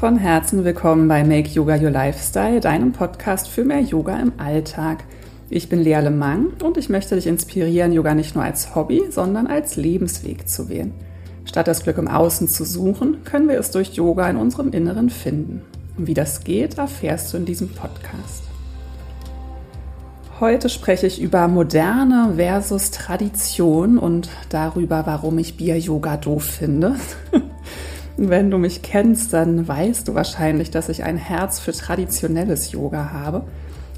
Von Herzen willkommen bei Make Yoga Your Lifestyle, deinem Podcast für mehr Yoga im Alltag. Ich bin Lea Lemang und ich möchte dich inspirieren, Yoga nicht nur als Hobby, sondern als Lebensweg zu wählen. Statt das Glück im Außen zu suchen, können wir es durch Yoga in unserem Inneren finden. Und wie das geht, erfährst du in diesem Podcast. Heute spreche ich über Moderne versus Tradition und darüber, warum ich Bier-Yoga doof finde. Wenn du mich kennst, dann weißt du wahrscheinlich, dass ich ein Herz für traditionelles Yoga habe.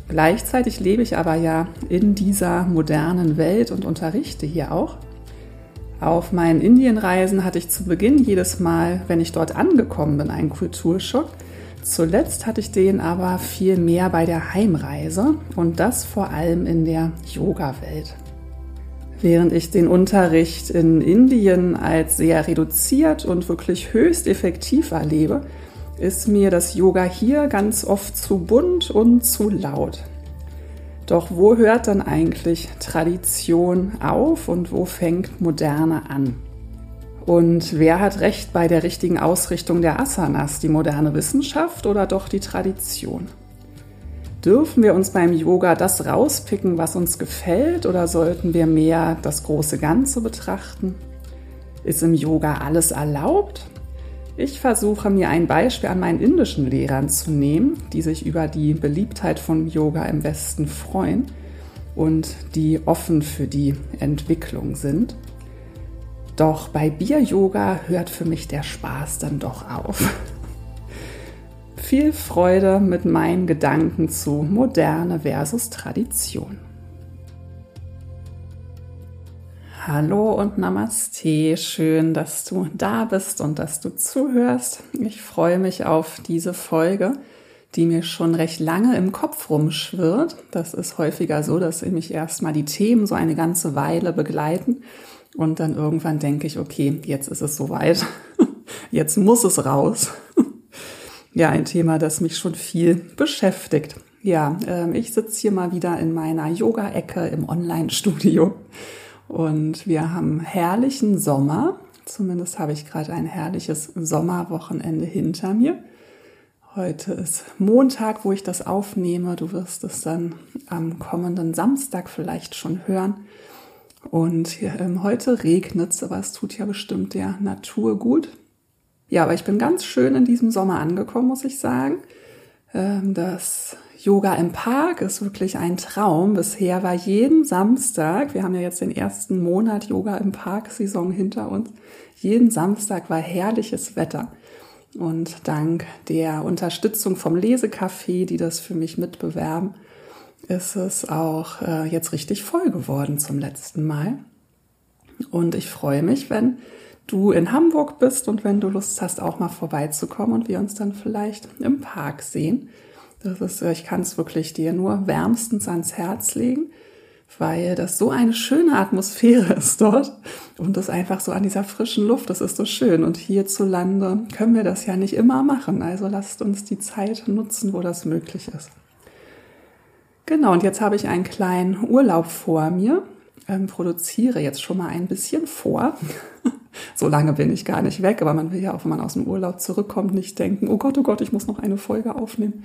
Gleichzeitig lebe ich aber ja in dieser modernen Welt und unterrichte hier auch. Auf meinen Indienreisen hatte ich zu Beginn jedes Mal, wenn ich dort angekommen bin, einen Kulturschock. Zuletzt hatte ich den aber viel mehr bei der Heimreise und das vor allem in der Yoga-Welt. Während ich den Unterricht in Indien als sehr reduziert und wirklich höchst effektiv erlebe, ist mir das Yoga hier ganz oft zu bunt und zu laut. Doch wo hört dann eigentlich Tradition auf und wo fängt Moderne an? Und wer hat recht bei der richtigen Ausrichtung der Asanas, die moderne Wissenschaft oder doch die Tradition? Dürfen wir uns beim Yoga das rauspicken, was uns gefällt, oder sollten wir mehr das große Ganze betrachten? Ist im Yoga alles erlaubt? Ich versuche mir ein Beispiel an meinen indischen Lehrern zu nehmen, die sich über die Beliebtheit von Yoga im Westen freuen und die offen für die Entwicklung sind. Doch bei Bier-Yoga hört für mich der Spaß dann doch auf. Viel Freude mit meinen Gedanken zu Moderne versus Tradition. Hallo und Namaste. Schön, dass du da bist und dass du zuhörst. Ich freue mich auf diese Folge, die mir schon recht lange im Kopf rumschwirrt. Das ist häufiger so, dass mich erstmal die Themen so eine ganze Weile begleiten und dann irgendwann denke ich, okay, jetzt ist es soweit. Jetzt muss es raus. Ja, ein Thema, das mich schon viel beschäftigt. Ja, äh, ich sitze hier mal wieder in meiner Yoga-Ecke im Online-Studio und wir haben herrlichen Sommer. Zumindest habe ich gerade ein herrliches Sommerwochenende hinter mir. Heute ist Montag, wo ich das aufnehme. Du wirst es dann am kommenden Samstag vielleicht schon hören. Und ähm, heute regnet es, aber es tut ja bestimmt der Natur gut. Ja, aber ich bin ganz schön in diesem Sommer angekommen, muss ich sagen. Ähm, das Yoga im Park ist wirklich ein Traum. Bisher war jeden Samstag, wir haben ja jetzt den ersten Monat Yoga im Park-Saison hinter uns, jeden Samstag war herrliches Wetter. Und dank der Unterstützung vom Lesecafé, die das für mich mitbewerben, ist es auch äh, jetzt richtig voll geworden zum letzten Mal. Und ich freue mich, wenn du in Hamburg bist und wenn du Lust hast, auch mal vorbeizukommen und wir uns dann vielleicht im Park sehen. Das ist, äh, ich kann es wirklich dir nur wärmstens ans Herz legen, weil das so eine schöne Atmosphäre ist dort und das einfach so an dieser frischen Luft, das ist so schön. Und hierzulande können wir das ja nicht immer machen. Also lasst uns die Zeit nutzen, wo das möglich ist. Genau, und jetzt habe ich einen kleinen Urlaub vor mir, ähm, produziere jetzt schon mal ein bisschen vor. so lange bin ich gar nicht weg, aber man will ja auch, wenn man aus dem Urlaub zurückkommt, nicht denken, oh Gott, oh Gott, ich muss noch eine Folge aufnehmen.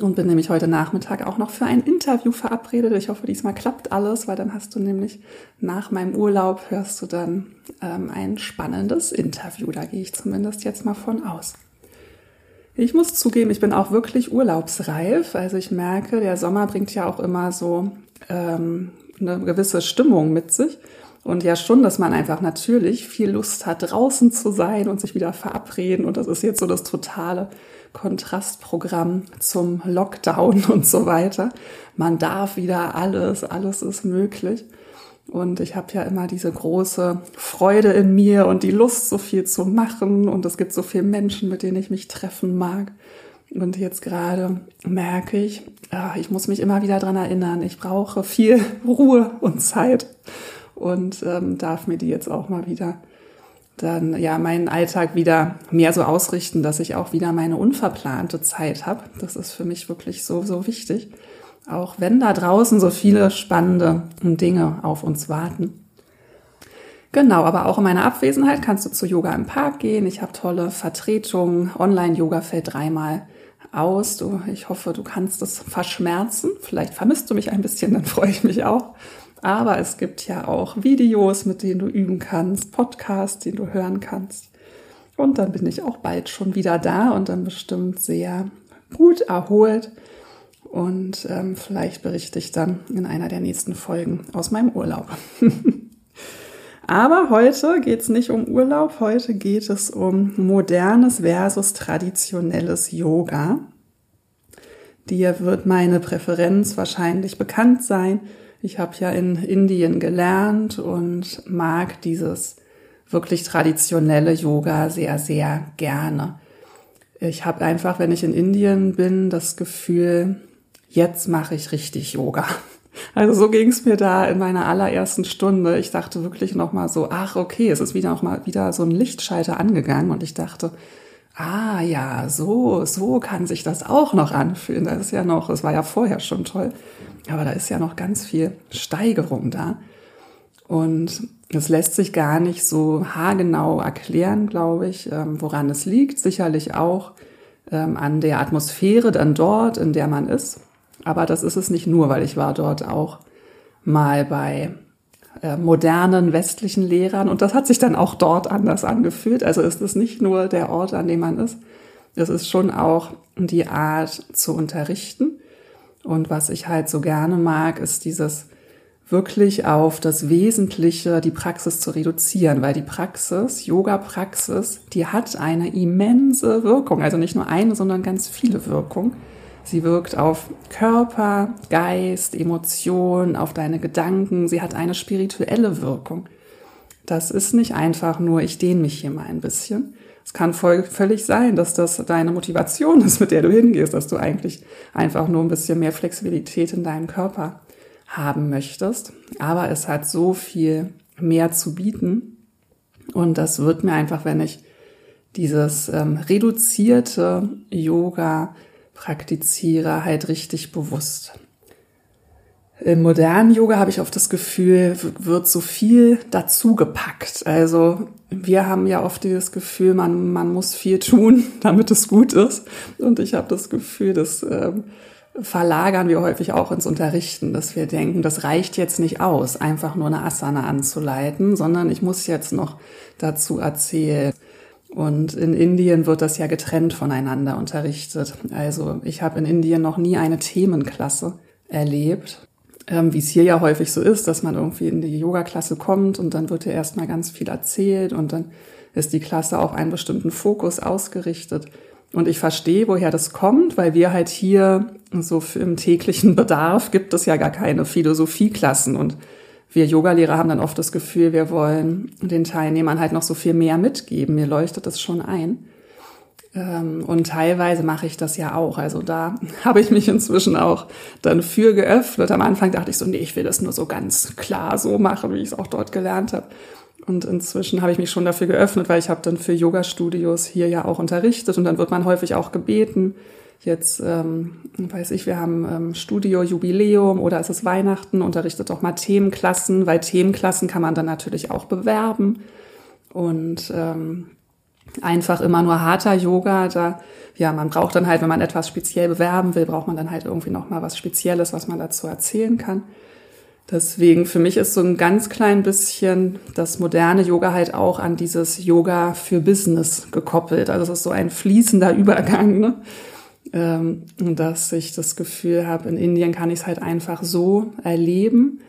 Und bin nämlich heute Nachmittag auch noch für ein Interview verabredet. Ich hoffe, diesmal klappt alles, weil dann hast du nämlich nach meinem Urlaub hörst du dann ähm, ein spannendes Interview. Da gehe ich zumindest jetzt mal von aus. Ich muss zugeben, ich bin auch wirklich urlaubsreif. Also ich merke, der Sommer bringt ja auch immer so ähm, eine gewisse Stimmung mit sich. Und ja schon, dass man einfach natürlich viel Lust hat, draußen zu sein und sich wieder verabreden. Und das ist jetzt so das totale Kontrastprogramm zum Lockdown und so weiter. Man darf wieder alles, alles ist möglich. Und ich habe ja immer diese große Freude in mir und die Lust, so viel zu machen. Und es gibt so viele Menschen, mit denen ich mich treffen mag. Und jetzt gerade merke ich, ich muss mich immer wieder dran erinnern, ich brauche viel Ruhe und Zeit und ähm, darf mir die jetzt auch mal wieder dann ja meinen Alltag wieder mehr so ausrichten, dass ich auch wieder meine unverplante Zeit habe. Das ist für mich wirklich so, so wichtig. Auch wenn da draußen so viele spannende Dinge auf uns warten. Genau, aber auch in meiner Abwesenheit kannst du zu Yoga im Park gehen. Ich habe tolle Vertretungen. Online-Yoga fällt dreimal aus. Du, ich hoffe, du kannst es verschmerzen. Vielleicht vermisst du mich ein bisschen, dann freue ich mich auch. Aber es gibt ja auch Videos, mit denen du üben kannst, Podcasts, die du hören kannst. Und dann bin ich auch bald schon wieder da und dann bestimmt sehr gut erholt. Und ähm, vielleicht berichte ich dann in einer der nächsten Folgen aus meinem Urlaub. Aber heute geht es nicht um Urlaub, heute geht es um modernes versus traditionelles Yoga. Dir wird meine Präferenz wahrscheinlich bekannt sein. Ich habe ja in Indien gelernt und mag dieses wirklich traditionelle Yoga sehr, sehr gerne. Ich habe einfach, wenn ich in Indien bin, das Gefühl, jetzt mache ich richtig Yoga. Also so ging es mir da in meiner allerersten Stunde. Ich dachte wirklich noch mal so, ach okay, es ist wieder noch mal wieder so ein Lichtschalter angegangen und ich dachte, ah ja, so so kann sich das auch noch anfühlen. Das ist ja noch, es war ja vorher schon toll, aber da ist ja noch ganz viel Steigerung da. Und es lässt sich gar nicht so haargenau erklären, glaube ich, ähm, woran es liegt. Sicherlich auch ähm, an der Atmosphäre dann dort, in der man ist. Aber das ist es nicht nur, weil ich war dort auch mal bei äh, modernen westlichen Lehrern und das hat sich dann auch dort anders angefühlt. Also ist es nicht nur der Ort, an dem man ist, es ist schon auch die Art zu unterrichten. Und was ich halt so gerne mag, ist dieses wirklich auf das Wesentliche, die Praxis zu reduzieren, weil die Praxis, Yoga-Praxis, die hat eine immense Wirkung. Also nicht nur eine, sondern ganz viele Wirkungen. Sie wirkt auf Körper, Geist, Emotion, auf deine Gedanken. Sie hat eine spirituelle Wirkung. Das ist nicht einfach nur, ich dehne mich hier mal ein bisschen. Es kann voll, völlig sein, dass das deine Motivation ist, mit der du hingehst, dass du eigentlich einfach nur ein bisschen mehr Flexibilität in deinem Körper haben möchtest. Aber es hat so viel mehr zu bieten. Und das wird mir einfach, wenn ich dieses ähm, reduzierte Yoga praktiziere, halt richtig bewusst. Im modernen Yoga habe ich oft das Gefühl, wird so viel dazu gepackt. Also wir haben ja oft dieses Gefühl, man, man muss viel tun, damit es gut ist. Und ich habe das Gefühl, das äh, verlagern wir häufig auch ins Unterrichten, dass wir denken, das reicht jetzt nicht aus, einfach nur eine Asana anzuleiten, sondern ich muss jetzt noch dazu erzählen, und in Indien wird das ja getrennt voneinander unterrichtet. Also ich habe in Indien noch nie eine Themenklasse erlebt, ähm, wie es hier ja häufig so ist, dass man irgendwie in die Yoga-Klasse kommt und dann wird ja erstmal ganz viel erzählt und dann ist die Klasse auf einen bestimmten Fokus ausgerichtet. Und ich verstehe, woher das kommt, weil wir halt hier so im täglichen Bedarf gibt es ja gar keine Philosophieklassen und wir Yogalehrer haben dann oft das Gefühl, wir wollen den Teilnehmern halt noch so viel mehr mitgeben. Mir leuchtet das schon ein. Ähm, und teilweise mache ich das ja auch. Also da habe ich mich inzwischen auch dann für geöffnet. Am Anfang dachte ich so, nee, ich will das nur so ganz klar so machen, wie ich es auch dort gelernt habe. Und inzwischen habe ich mich schon dafür geöffnet, weil ich habe dann für Yoga-Studios hier ja auch unterrichtet und dann wird man häufig auch gebeten, jetzt, ähm, weiß ich, wir haben ähm, Studio-Jubiläum oder es ist Weihnachten, unterrichtet auch mal Themenklassen, weil Themenklassen kann man dann natürlich auch bewerben. Und ähm, einfach immer nur harter Yoga, da, ja, man braucht dann halt, wenn man etwas speziell bewerben will, braucht man dann halt irgendwie noch mal was Spezielles, was man dazu erzählen kann. Deswegen für mich ist so ein ganz klein bisschen das moderne Yoga halt auch an dieses Yoga für Business gekoppelt. Also es ist so ein fließender Übergang. Ne? Ähm, dass ich das Gefühl habe, in Indien kann ich es halt einfach so erleben.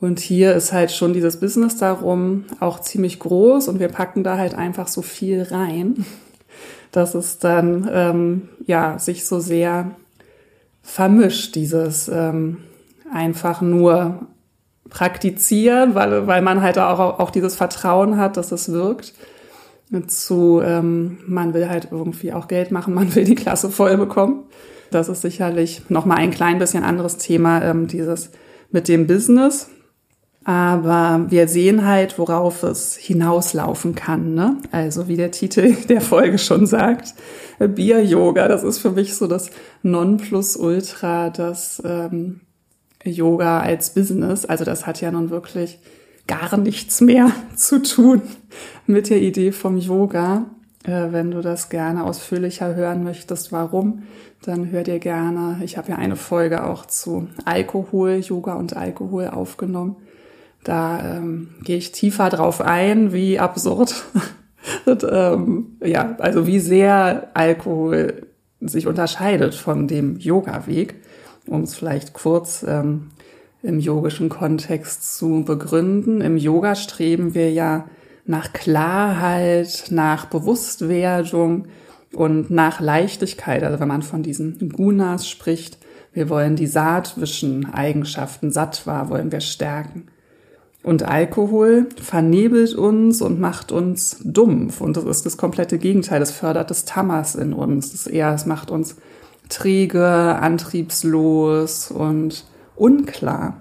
Und hier ist halt schon dieses Business darum auch ziemlich groß und wir packen da halt einfach so viel rein, dass es dann ähm, ja sich so sehr vermischt, dieses ähm, einfach nur praktizieren, weil, weil man halt auch, auch dieses Vertrauen hat, dass es wirkt zu, ähm, man will halt irgendwie auch Geld machen, man will die Klasse voll bekommen. Das ist sicherlich nochmal ein klein bisschen anderes Thema, ähm, dieses mit dem Business. Aber wir sehen halt, worauf es hinauslaufen kann. Ne? Also wie der Titel der Folge schon sagt, Bier-Yoga, das ist für mich so das Nonplusultra, das ähm, Yoga als Business. Also das hat ja nun wirklich gar nichts mehr zu tun mit der Idee vom Yoga. Äh, wenn du das gerne ausführlicher hören möchtest, warum, dann hör dir gerne. Ich habe ja eine Folge auch zu Alkohol, Yoga und Alkohol aufgenommen. Da ähm, gehe ich tiefer drauf ein, wie absurd. und, ähm, ja, also wie sehr Alkohol sich unterscheidet von dem Yoga-Weg, um es vielleicht kurz ähm, im yogischen Kontext zu begründen. Im Yoga streben wir ja nach Klarheit, nach Bewusstwerdung und nach Leichtigkeit. Also wenn man von diesen Gunas spricht, wir wollen die saatwischen Eigenschaften, Sattva wollen wir stärken. Und Alkohol vernebelt uns und macht uns dumpf. Und das ist das komplette Gegenteil. Es fördert das Tamas in uns. Das eher, es macht uns träge, antriebslos und unklar.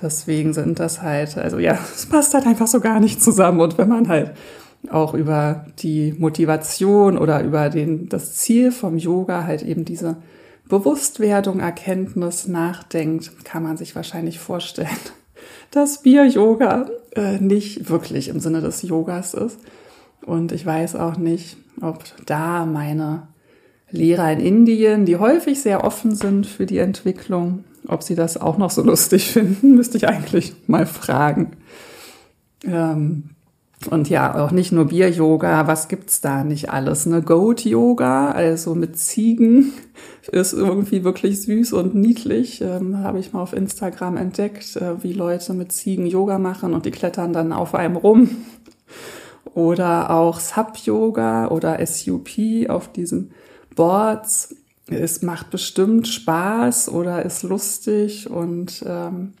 Deswegen sind das halt, also ja, es passt halt einfach so gar nicht zusammen. Und wenn man halt auch über die Motivation oder über den, das Ziel vom Yoga halt eben diese Bewusstwerdung, Erkenntnis nachdenkt, kann man sich wahrscheinlich vorstellen, dass Bier-Yoga äh, nicht wirklich im Sinne des Yogas ist. Und ich weiß auch nicht, ob da meine Lehrer in Indien, die häufig sehr offen sind für die Entwicklung, ob sie das auch noch so lustig finden, müsste ich eigentlich mal fragen. Ähm, und ja, auch nicht nur Bier-Yoga, was gibt's da nicht alles? Ne? Goat-Yoga, also mit Ziegen, ist irgendwie wirklich süß und niedlich. Ähm, Habe ich mal auf Instagram entdeckt, äh, wie Leute mit Ziegen Yoga machen und die klettern dann auf einem rum. Oder auch Sub-Yoga oder SUP auf diesen Boards es macht bestimmt Spaß oder ist lustig und ähm,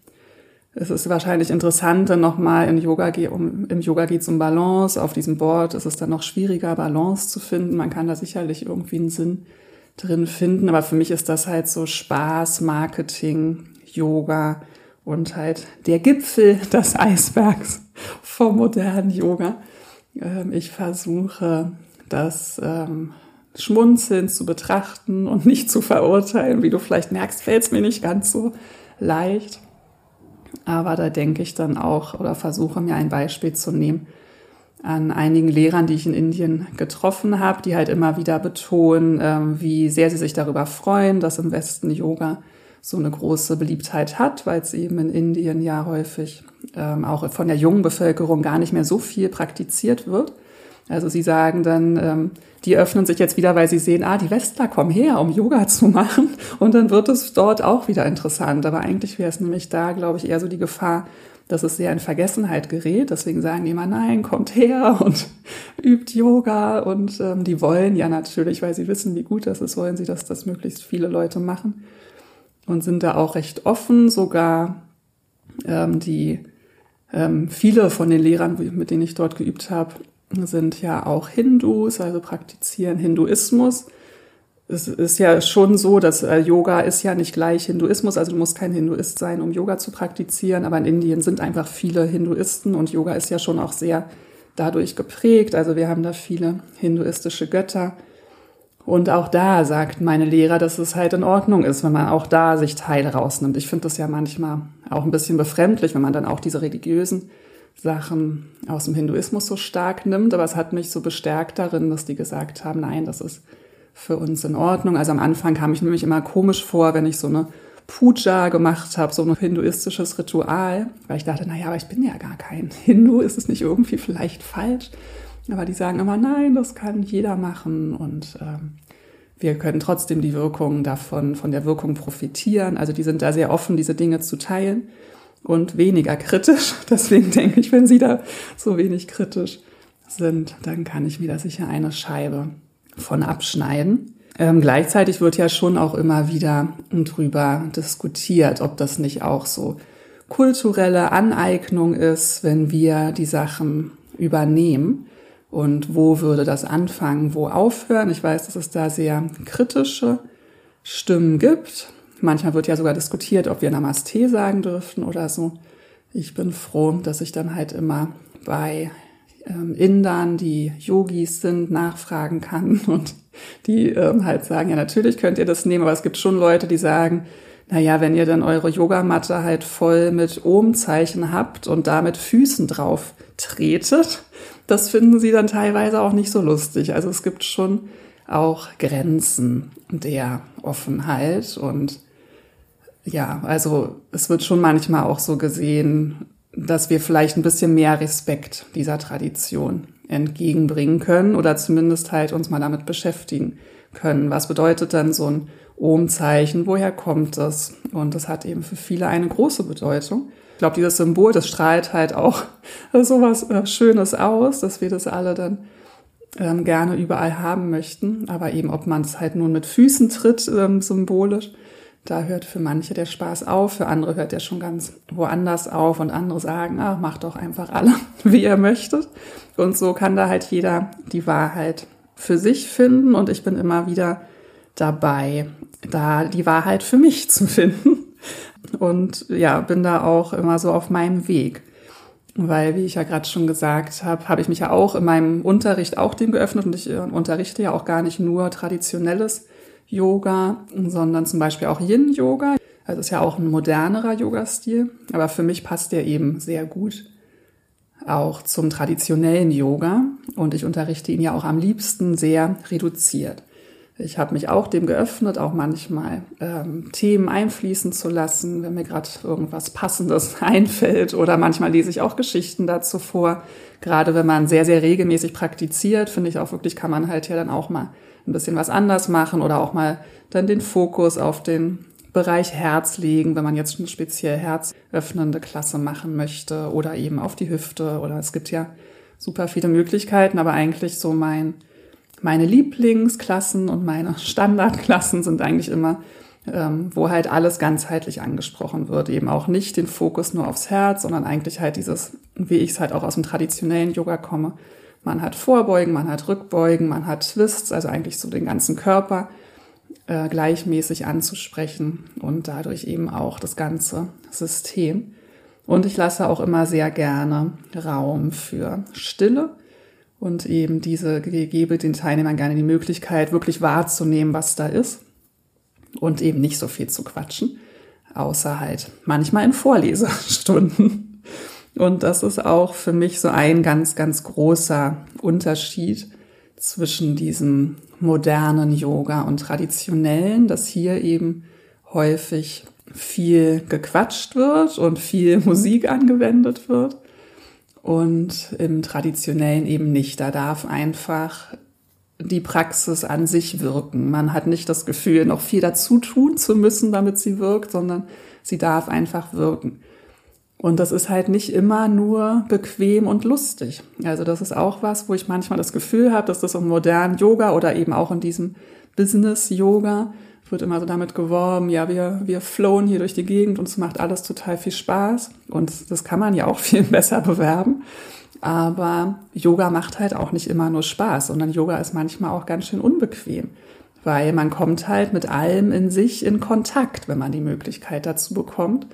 es ist wahrscheinlich interessant, dann nochmal in Yoga, um, im Yoga geht es um Balance. Auf diesem Board ist es dann noch schwieriger, Balance zu finden. Man kann da sicherlich irgendwie einen Sinn drin finden, aber für mich ist das halt so Spaß, Marketing, Yoga und halt der Gipfel des Eisbergs vom modernen Yoga. Ähm, ich versuche das ähm, schmunzelnd zu betrachten und nicht zu verurteilen. Wie du vielleicht merkst, fällt es mir nicht ganz so leicht. Aber da denke ich dann auch oder versuche mir ein Beispiel zu nehmen an einigen Lehrern, die ich in Indien getroffen habe, die halt immer wieder betonen, ähm, wie sehr sie sich darüber freuen, dass im Westen Yoga so eine große Beliebtheit hat, weil es eben in Indien ja häufig ähm, auch von der jungen Bevölkerung gar nicht mehr so viel praktiziert wird. Also sie sagen dann, ähm, die öffnen sich jetzt wieder, weil sie sehen, ah, die Westler kommen her, um Yoga zu machen. Und dann wird es dort auch wieder interessant. Aber eigentlich wäre es nämlich da, glaube ich, eher so die Gefahr, dass es sehr in Vergessenheit gerät. Deswegen sagen die immer, nein, kommt her und übt Yoga. Und ähm, die wollen ja natürlich, weil sie wissen, wie gut das ist, wollen sie, dass das möglichst viele Leute machen. Und sind da auch recht offen, sogar ähm, die ähm, viele von den Lehrern, mit denen ich dort geübt habe, sind ja auch Hindus, also praktizieren Hinduismus. Es ist ja schon so, dass äh, Yoga ist ja nicht gleich Hinduismus, also du musst kein Hinduist sein, um Yoga zu praktizieren, aber in Indien sind einfach viele Hinduisten und Yoga ist ja schon auch sehr dadurch geprägt. Also wir haben da viele hinduistische Götter. Und auch da sagt meine Lehrer, dass es halt in Ordnung ist, wenn man auch da sich Teile rausnimmt. Ich finde das ja manchmal auch ein bisschen befremdlich, wenn man dann auch diese religiösen Sachen aus dem Hinduismus so stark nimmt, aber es hat mich so bestärkt darin, dass die gesagt haben, nein, das ist für uns in Ordnung. Also am Anfang kam ich nämlich immer komisch vor, wenn ich so eine Puja gemacht habe, so ein hinduistisches Ritual, weil ich dachte, naja, aber ich bin ja gar kein Hindu, ist es nicht irgendwie vielleicht falsch? Aber die sagen immer, nein, das kann jeder machen und ähm, wir können trotzdem die Wirkung davon, von der Wirkung profitieren. Also die sind da sehr offen, diese Dinge zu teilen und weniger kritisch. Deswegen denke ich, wenn Sie da so wenig kritisch sind, dann kann ich mir da sicher eine Scheibe von abschneiden. Ähm, gleichzeitig wird ja schon auch immer wieder drüber diskutiert, ob das nicht auch so kulturelle Aneignung ist, wenn wir die Sachen übernehmen. Und wo würde das anfangen, wo aufhören? Ich weiß, dass es da sehr kritische Stimmen gibt. Manchmal wird ja sogar diskutiert, ob wir Namaste sagen dürften oder so. Ich bin froh, dass ich dann halt immer bei ähm, Indern, die Yogis sind, nachfragen kann und die ähm, halt sagen, ja, natürlich könnt ihr das nehmen, aber es gibt schon Leute, die sagen, naja, wenn ihr dann eure Yogamatte halt voll mit Ohmzeichen habt und da mit Füßen drauf tretet, das finden sie dann teilweise auch nicht so lustig. Also es gibt schon auch Grenzen der Offenheit und ja, also es wird schon manchmal auch so gesehen, dass wir vielleicht ein bisschen mehr Respekt dieser Tradition entgegenbringen können oder zumindest halt uns mal damit beschäftigen können. Was bedeutet dann so ein Ohmzeichen? Woher kommt das? Und das hat eben für viele eine große Bedeutung. Ich glaube, dieses Symbol, das strahlt halt auch so was äh, Schönes aus, dass wir das alle dann ähm, gerne überall haben möchten. Aber eben, ob man es halt nun mit Füßen tritt, ähm, symbolisch, da hört für manche der Spaß auf, für andere hört er schon ganz woanders auf und andere sagen, ah, macht doch einfach alle, wie ihr möchtet. Und so kann da halt jeder die Wahrheit für sich finden und ich bin immer wieder dabei, da die Wahrheit für mich zu finden. Und ja, bin da auch immer so auf meinem Weg. Weil, wie ich ja gerade schon gesagt habe, habe ich mich ja auch in meinem Unterricht auch dem geöffnet und ich äh, unterrichte ja auch gar nicht nur traditionelles Yoga, sondern zum Beispiel auch Yin-Yoga. Also ist ja auch ein modernerer Yoga-Stil, aber für mich passt der eben sehr gut auch zum traditionellen Yoga und ich unterrichte ihn ja auch am liebsten sehr reduziert. Ich habe mich auch dem geöffnet, auch manchmal ähm, Themen einfließen zu lassen, wenn mir gerade irgendwas Passendes einfällt. Oder manchmal lese ich auch Geschichten dazu vor. Gerade wenn man sehr, sehr regelmäßig praktiziert, finde ich auch wirklich, kann man halt ja dann auch mal ein bisschen was anders machen oder auch mal dann den Fokus auf den Bereich Herz legen, wenn man jetzt eine speziell herzöffnende Klasse machen möchte oder eben auf die Hüfte oder es gibt ja super viele Möglichkeiten, aber eigentlich so mein meine Lieblingsklassen und meine Standardklassen sind eigentlich immer, ähm, wo halt alles ganzheitlich angesprochen wird. Eben auch nicht den Fokus nur aufs Herz, sondern eigentlich halt dieses, wie ich es halt auch aus dem traditionellen Yoga komme. Man hat Vorbeugen, man hat Rückbeugen, man hat Twists, also eigentlich so den ganzen Körper äh, gleichmäßig anzusprechen und dadurch eben auch das ganze System. Und ich lasse auch immer sehr gerne Raum für Stille und eben diese gebe den Teilnehmern gerne die Möglichkeit, wirklich wahrzunehmen, was da ist und eben nicht so viel zu quatschen, außer halt manchmal in Vorlesestunden. Und das ist auch für mich so ein ganz, ganz großer Unterschied zwischen diesem modernen Yoga und traditionellen, dass hier eben häufig viel gequatscht wird und viel Musik angewendet wird und im traditionellen eben nicht. Da darf einfach die Praxis an sich wirken. Man hat nicht das Gefühl, noch viel dazu tun zu müssen, damit sie wirkt, sondern sie darf einfach wirken. Und das ist halt nicht immer nur bequem und lustig. Also das ist auch was, wo ich manchmal das Gefühl habe, dass das im modernen Yoga oder eben auch in diesem Business-Yoga wird immer so damit geworben, ja, wir, wir flowen hier durch die Gegend und es macht alles total viel Spaß. Und das kann man ja auch viel besser bewerben. Aber Yoga macht halt auch nicht immer nur Spaß, sondern Yoga ist manchmal auch ganz schön unbequem, weil man kommt halt mit allem in sich in Kontakt, wenn man die Möglichkeit dazu bekommt.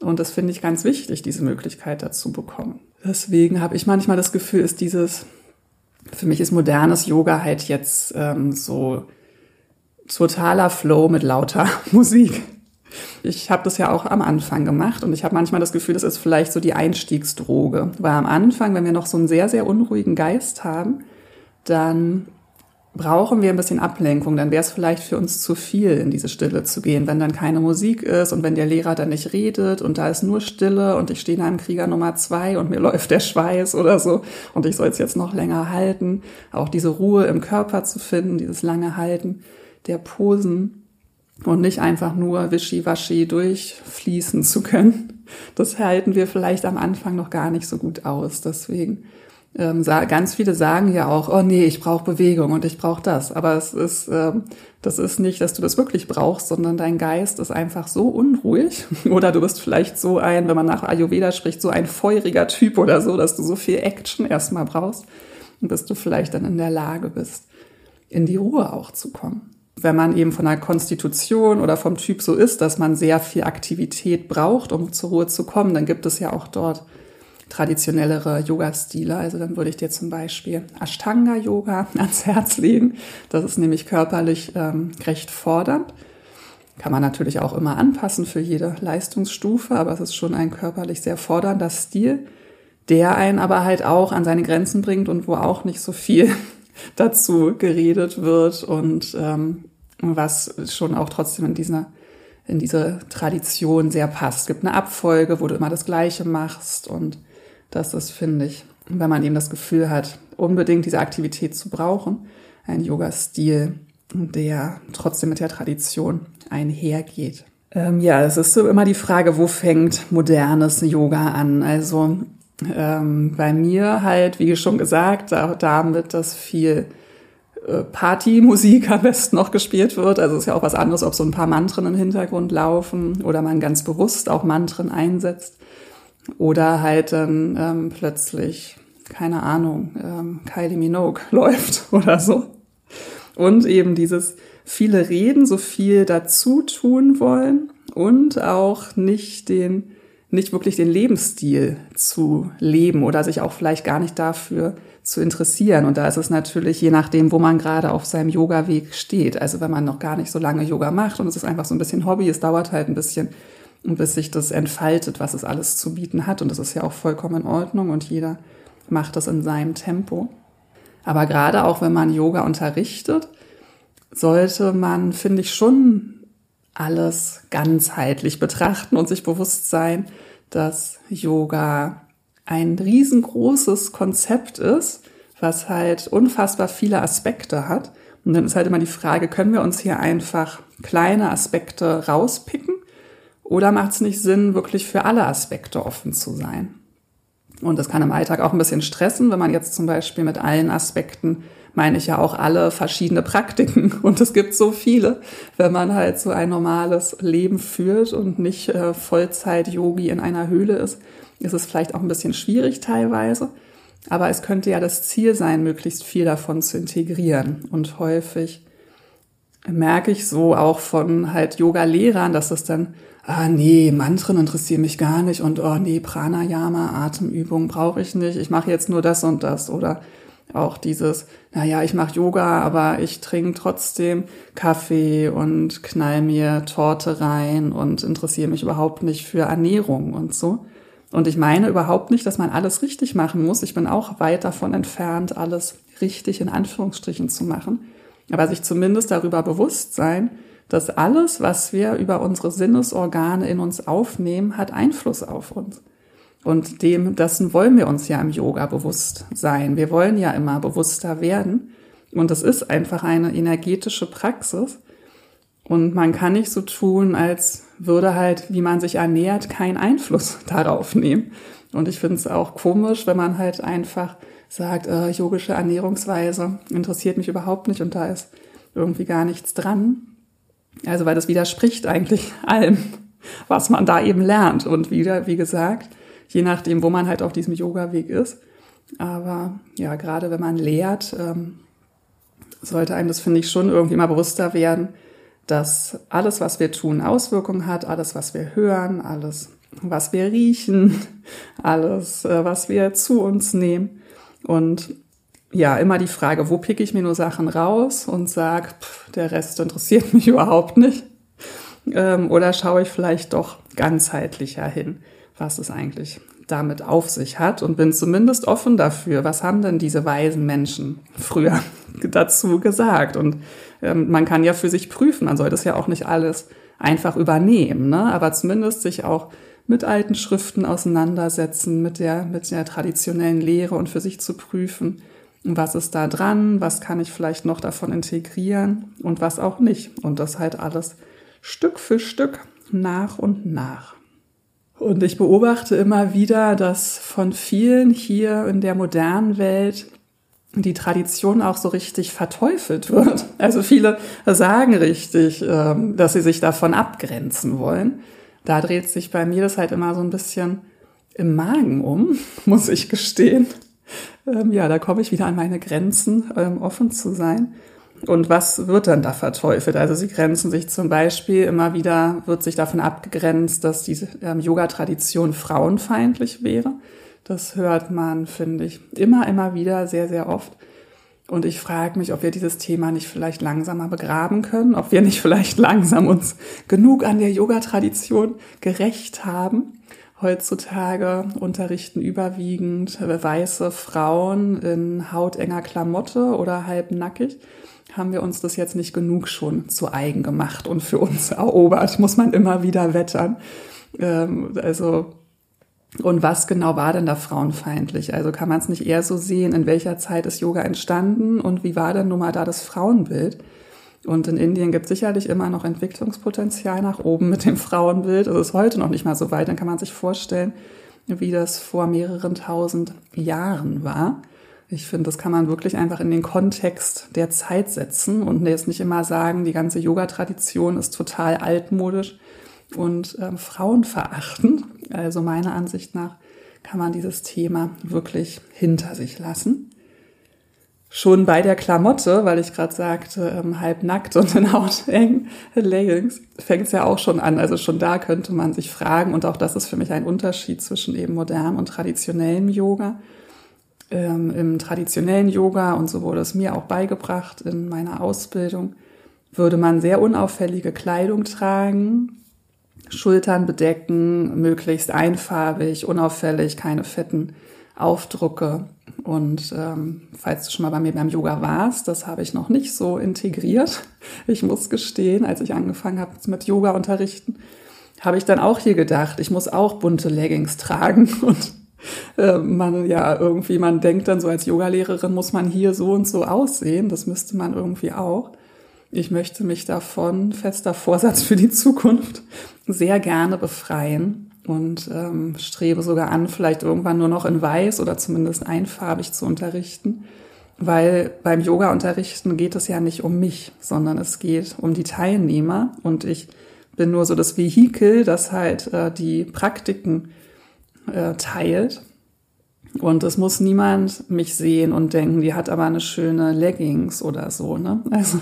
Und das finde ich ganz wichtig, diese Möglichkeit dazu bekommen. Deswegen habe ich manchmal das Gefühl, ist dieses, für mich ist modernes Yoga halt jetzt ähm, so totaler Flow mit lauter Musik. Ich habe das ja auch am Anfang gemacht und ich habe manchmal das Gefühl, das ist vielleicht so die Einstiegsdroge. Weil am Anfang, wenn wir noch so einen sehr, sehr unruhigen Geist haben, dann brauchen wir ein bisschen Ablenkung. Dann wäre es vielleicht für uns zu viel, in diese Stille zu gehen, wenn dann keine Musik ist und wenn der Lehrer dann nicht redet und da ist nur Stille und ich stehe in einem Krieger Nummer zwei und mir läuft der Schweiß oder so und ich soll es jetzt noch länger halten. Auch diese Ruhe im Körper zu finden, dieses lange Halten der Posen und nicht einfach nur wischiwaschi durchfließen zu können. Das halten wir vielleicht am Anfang noch gar nicht so gut aus. Deswegen ähm, ganz viele sagen ja auch, oh nee, ich brauche Bewegung und ich brauche das. Aber es ist, ähm, das ist nicht, dass du das wirklich brauchst, sondern dein Geist ist einfach so unruhig. Oder du bist vielleicht so ein, wenn man nach Ayurveda spricht, so ein feuriger Typ oder so, dass du so viel Action erstmal brauchst, bis du vielleicht dann in der Lage bist, in die Ruhe auch zu kommen wenn man eben von der Konstitution oder vom Typ so ist, dass man sehr viel Aktivität braucht, um zur Ruhe zu kommen, dann gibt es ja auch dort traditionellere Yoga-Stile. Also dann würde ich dir zum Beispiel Ashtanga-Yoga ans Herz legen. Das ist nämlich körperlich ähm, recht fordernd. Kann man natürlich auch immer anpassen für jede Leistungsstufe, aber es ist schon ein körperlich sehr fordernder Stil, der einen aber halt auch an seine Grenzen bringt und wo auch nicht so viel dazu geredet wird und ähm, was schon auch trotzdem in dieser in diese Tradition sehr passt. Es gibt eine Abfolge, wo du immer das Gleiche machst und das ist, finde ich, wenn man eben das Gefühl hat, unbedingt diese Aktivität zu brauchen, ein Yoga-Stil, der trotzdem mit der Tradition einhergeht. Ähm, ja, es ist so immer die Frage, wo fängt modernes Yoga an? Also ähm, bei mir halt, wie schon gesagt, da, damit, dass viel äh, Partymusik am besten noch gespielt wird. Also es ist ja auch was anderes, ob so ein paar Mantren im Hintergrund laufen oder man ganz bewusst auch Mantren einsetzt oder halt dann ähm, plötzlich, keine Ahnung, ähm, Kylie Minogue läuft oder so. Und eben dieses viele reden, so viel dazu tun wollen und auch nicht den, nicht wirklich den Lebensstil zu leben oder sich auch vielleicht gar nicht dafür zu interessieren. Und da ist es natürlich je nachdem, wo man gerade auf seinem Yoga-Weg steht. Also wenn man noch gar nicht so lange Yoga macht und es ist einfach so ein bisschen Hobby, es dauert halt ein bisschen, bis sich das entfaltet, was es alles zu bieten hat. Und das ist ja auch vollkommen in Ordnung und jeder macht das in seinem Tempo. Aber gerade auch wenn man Yoga unterrichtet, sollte man, finde ich, schon alles ganzheitlich betrachten und sich bewusst sein, dass Yoga ein riesengroßes Konzept ist, was halt unfassbar viele Aspekte hat. Und dann ist halt immer die Frage, können wir uns hier einfach kleine Aspekte rauspicken oder macht es nicht Sinn, wirklich für alle Aspekte offen zu sein? Und das kann im Alltag auch ein bisschen stressen, wenn man jetzt zum Beispiel mit allen Aspekten meine ich ja auch alle verschiedene Praktiken. Und es gibt so viele, wenn man halt so ein normales Leben führt und nicht äh, Vollzeit-Yogi in einer Höhle ist, ist es vielleicht auch ein bisschen schwierig teilweise. Aber es könnte ja das Ziel sein, möglichst viel davon zu integrieren. Und häufig merke ich so auch von halt Yoga-Lehrern, dass es dann, ah nee, Mantren interessieren mich gar nicht und oh nee, Pranayama, Atemübung brauche ich nicht, ich mache jetzt nur das und das oder auch dieses, naja, ich mache Yoga, aber ich trinke trotzdem Kaffee und knall mir Torte rein und interessiere mich überhaupt nicht für Ernährung und so. Und ich meine überhaupt nicht, dass man alles richtig machen muss. Ich bin auch weit davon entfernt, alles richtig in Anführungsstrichen zu machen. Aber sich zumindest darüber bewusst sein, dass alles, was wir über unsere Sinnesorgane in uns aufnehmen, hat Einfluss auf uns. Und dem, dessen wollen wir uns ja im Yoga bewusst sein. Wir wollen ja immer bewusster werden. Und es ist einfach eine energetische Praxis. Und man kann nicht so tun, als würde halt, wie man sich ernährt, keinen Einfluss darauf nehmen. Und ich finde es auch komisch, wenn man halt einfach sagt, äh, yogische Ernährungsweise interessiert mich überhaupt nicht und da ist irgendwie gar nichts dran. Also weil das widerspricht eigentlich allem, was man da eben lernt. Und wieder, wie gesagt, je nachdem, wo man halt auf diesem Yoga-Weg ist. Aber ja, gerade wenn man lehrt, ähm, sollte einem das, finde ich, schon irgendwie mal bewusster werden, dass alles, was wir tun, Auswirkungen hat, alles, was wir hören, alles, was wir riechen, alles, äh, was wir zu uns nehmen. Und ja, immer die Frage, wo pick ich mir nur Sachen raus und sag, pff, der Rest interessiert mich überhaupt nicht. Ähm, oder schaue ich vielleicht doch ganzheitlicher hin was es eigentlich damit auf sich hat und bin zumindest offen dafür, was haben denn diese weisen Menschen früher dazu gesagt. Und ähm, man kann ja für sich prüfen, man soll das ja auch nicht alles einfach übernehmen, ne? aber zumindest sich auch mit alten Schriften auseinandersetzen, mit der, mit der traditionellen Lehre und für sich zu prüfen, was ist da dran, was kann ich vielleicht noch davon integrieren und was auch nicht. Und das halt alles Stück für Stück nach und nach. Und ich beobachte immer wieder, dass von vielen hier in der modernen Welt die Tradition auch so richtig verteufelt wird. Also viele sagen richtig, ähm, dass sie sich davon abgrenzen wollen. Da dreht sich bei mir das halt immer so ein bisschen im Magen um, muss ich gestehen. Ähm, ja, da komme ich wieder an meine Grenzen, ähm, offen zu sein. Und was wird dann da verteufelt? Also sie grenzen sich zum Beispiel immer wieder, wird sich davon abgegrenzt, dass diese ähm, Yoga-Tradition frauenfeindlich wäre. Das hört man, finde ich, immer, immer wieder, sehr, sehr oft. Und ich frage mich, ob wir dieses Thema nicht vielleicht langsamer begraben können, ob wir nicht vielleicht langsam uns genug an der Yoga-Tradition gerecht haben. Heutzutage unterrichten überwiegend weiße Frauen in hautenger Klamotte oder halbnackig. Haben wir uns das jetzt nicht genug schon zu eigen gemacht und für uns erobert, muss man immer wieder wettern. Ähm, also und was genau war denn da frauenfeindlich? Also kann man es nicht eher so sehen, in welcher Zeit ist Yoga entstanden und wie war denn nun mal da das Frauenbild? Und in Indien gibt es sicherlich immer noch Entwicklungspotenzial nach oben mit dem Frauenbild. Es ist heute noch nicht mal so weit. Dann kann man sich vorstellen, wie das vor mehreren tausend Jahren war. Ich finde, das kann man wirklich einfach in den Kontext der Zeit setzen und jetzt nicht immer sagen, die ganze Yoga-Tradition ist total altmodisch und äh, frauenverachtend. Also meiner Ansicht nach kann man dieses Thema wirklich hinter sich lassen. Schon bei der Klamotte, weil ich gerade sagte, ähm, halb nackt und in hautengen Leggings, fängt es ja auch schon an. Also schon da könnte man sich fragen, und auch das ist für mich ein Unterschied zwischen eben modernem und traditionellem Yoga. Ähm, Im traditionellen Yoga, und so wurde es mir auch beigebracht in meiner Ausbildung, würde man sehr unauffällige Kleidung tragen, Schultern bedecken, möglichst einfarbig, unauffällig, keine fetten Aufdrucke. Und ähm, falls du schon mal bei mir beim Yoga warst, das habe ich noch nicht so integriert. Ich muss gestehen, als ich angefangen habe mit Yoga unterrichten, habe ich dann auch hier gedacht, ich muss auch bunte Leggings tragen und äh, man ja irgendwie, man denkt dann so als Yogalehrerin muss man hier so und so aussehen. Das müsste man irgendwie auch. Ich möchte mich davon, fester Vorsatz für die Zukunft, sehr gerne befreien und ähm, strebe sogar an, vielleicht irgendwann nur noch in weiß oder zumindest einfarbig zu unterrichten. Weil beim Yoga-Unterrichten geht es ja nicht um mich, sondern es geht um die Teilnehmer und ich bin nur so das Vehikel, das halt äh, die Praktiken äh, teilt. Und es muss niemand mich sehen und denken, die hat aber eine schöne Leggings oder so. Ne? Also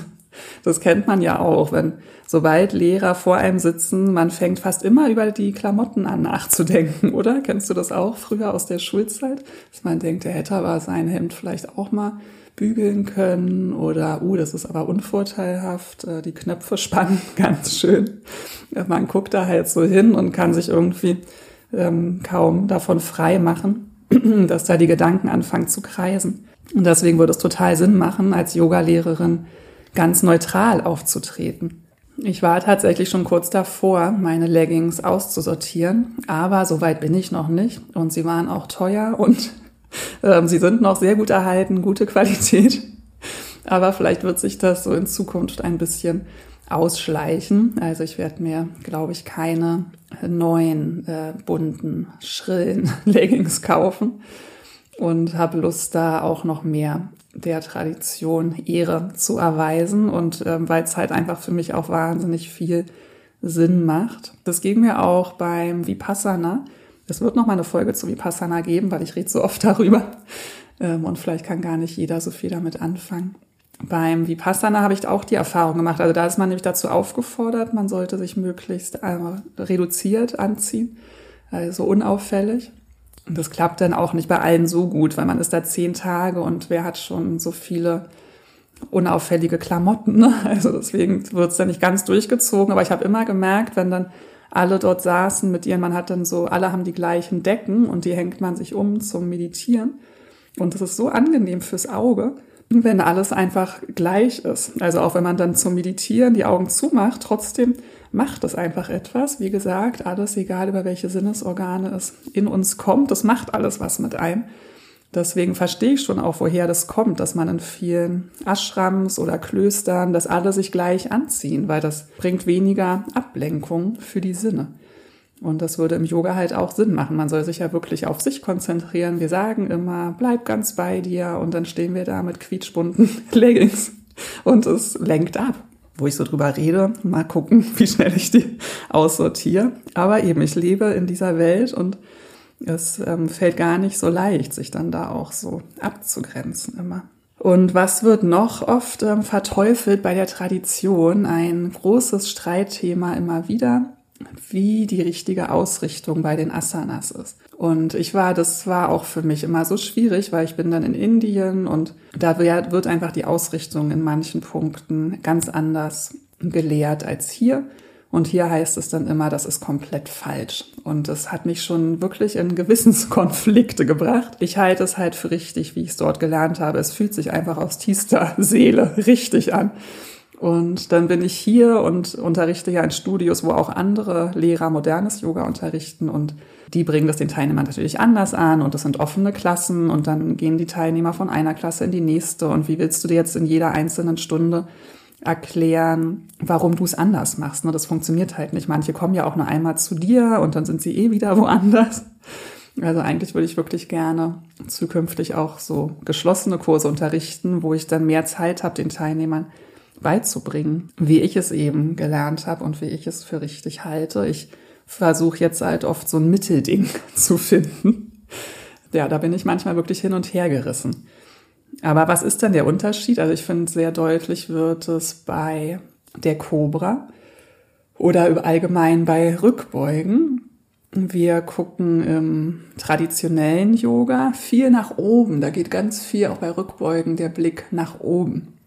das kennt man ja auch, wenn sobald Lehrer vor einem sitzen, man fängt fast immer über die Klamotten an nachzudenken, oder? Kennst du das auch früher aus der Schulzeit? Dass man denkt, der hätte aber sein Hemd vielleicht auch mal bügeln können oder, uh, das ist aber unvorteilhaft, äh, die Knöpfe spannen, ganz schön. Man guckt da halt so hin und kann sich irgendwie ähm, kaum davon frei machen, dass da die Gedanken anfangen zu kreisen. Und deswegen würde es total Sinn machen, als Yogalehrerin ganz neutral aufzutreten. Ich war tatsächlich schon kurz davor, meine Leggings auszusortieren, aber so weit bin ich noch nicht und sie waren auch teuer und äh, sie sind noch sehr gut erhalten, gute Qualität. Aber vielleicht wird sich das so in Zukunft ein bisschen ausschleichen. Also ich werde mir, glaube ich, keine neuen äh, bunten, schrillen Leggings kaufen und habe Lust, da auch noch mehr der Tradition Ehre zu erweisen und ähm, weil es halt einfach für mich auch wahnsinnig viel Sinn macht. Das ging mir auch beim Vipassana. Es wird noch mal eine Folge zu Vipassana geben, weil ich rede so oft darüber ähm, und vielleicht kann gar nicht jeder so viel damit anfangen. Beim Vipassana habe ich auch die Erfahrung gemacht. Also da ist man nämlich dazu aufgefordert, man sollte sich möglichst reduziert anziehen, also unauffällig. Und das klappt dann auch nicht bei allen so gut, weil man ist da zehn Tage und wer hat schon so viele unauffällige Klamotten. Ne? Also deswegen wird es dann nicht ganz durchgezogen. Aber ich habe immer gemerkt, wenn dann alle dort saßen mit ihren, man hat dann so, alle haben die gleichen Decken und die hängt man sich um zum Meditieren. Und das ist so angenehm fürs Auge, wenn alles einfach gleich ist. Also auch wenn man dann zum Meditieren die Augen zumacht, trotzdem macht es einfach etwas. Wie gesagt, alles, egal über welche Sinnesorgane es in uns kommt, das macht alles was mit einem. Deswegen verstehe ich schon auch, woher das kommt, dass man in vielen Ashrams oder Klöstern, dass alle sich gleich anziehen, weil das bringt weniger Ablenkung für die Sinne. Und das würde im Yoga halt auch Sinn machen. Man soll sich ja wirklich auf sich konzentrieren. Wir sagen immer, bleib ganz bei dir und dann stehen wir da mit quietschbunten Leggings und es lenkt ab wo ich so drüber rede. Mal gucken, wie schnell ich die aussortiere. Aber eben, ich lebe in dieser Welt und es ähm, fällt gar nicht so leicht, sich dann da auch so abzugrenzen immer. Und was wird noch oft ähm, verteufelt bei der Tradition? Ein großes Streitthema immer wieder, wie die richtige Ausrichtung bei den Asanas ist. Und ich war, das war auch für mich immer so schwierig, weil ich bin dann in Indien und da wird einfach die Ausrichtung in manchen Punkten ganz anders gelehrt als hier. Und hier heißt es dann immer, das ist komplett falsch. Und das hat mich schon wirklich in Gewissenskonflikte gebracht. Ich halte es halt für richtig, wie ich es dort gelernt habe. Es fühlt sich einfach aus tiefster Seele richtig an. Und dann bin ich hier und unterrichte ja in Studios, wo auch andere Lehrer modernes Yoga unterrichten und die bringen das den Teilnehmern natürlich anders an und das sind offene Klassen und dann gehen die Teilnehmer von einer Klasse in die nächste und wie willst du dir jetzt in jeder einzelnen Stunde erklären, warum du es anders machst. Ne? Das funktioniert halt nicht. Manche kommen ja auch nur einmal zu dir und dann sind sie eh wieder woanders. Also eigentlich würde ich wirklich gerne zukünftig auch so geschlossene Kurse unterrichten, wo ich dann mehr Zeit habe, den Teilnehmern beizubringen, wie ich es eben gelernt habe und wie ich es für richtig halte. Ich versuche jetzt halt oft so ein Mittelding zu finden. Ja, da bin ich manchmal wirklich hin und her gerissen. Aber was ist denn der Unterschied? Also ich finde, sehr deutlich wird es bei der Cobra oder allgemein bei Rückbeugen. Wir gucken im traditionellen Yoga viel nach oben. Da geht ganz viel auch bei Rückbeugen der Blick nach oben.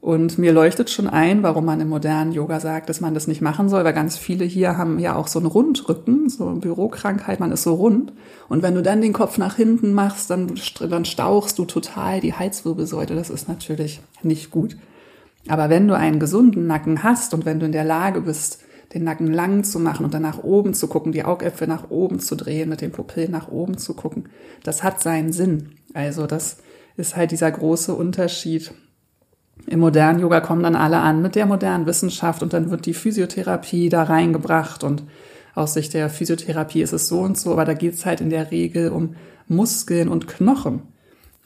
Und mir leuchtet schon ein, warum man im modernen Yoga sagt, dass man das nicht machen soll, weil ganz viele hier haben ja auch so einen Rundrücken, so eine Bürokrankheit, man ist so rund. Und wenn du dann den Kopf nach hinten machst, dann, dann stauchst du total die Halswirbelsäule. Das ist natürlich nicht gut. Aber wenn du einen gesunden Nacken hast und wenn du in der Lage bist, den Nacken lang zu machen und dann nach oben zu gucken, die Augäpfel nach oben zu drehen, mit den Pupillen nach oben zu gucken, das hat seinen Sinn. Also das ist halt dieser große Unterschied im modernen Yoga kommen dann alle an mit der modernen Wissenschaft und dann wird die Physiotherapie da reingebracht und aus Sicht der Physiotherapie ist es so und so, aber da geht es halt in der Regel um Muskeln und Knochen.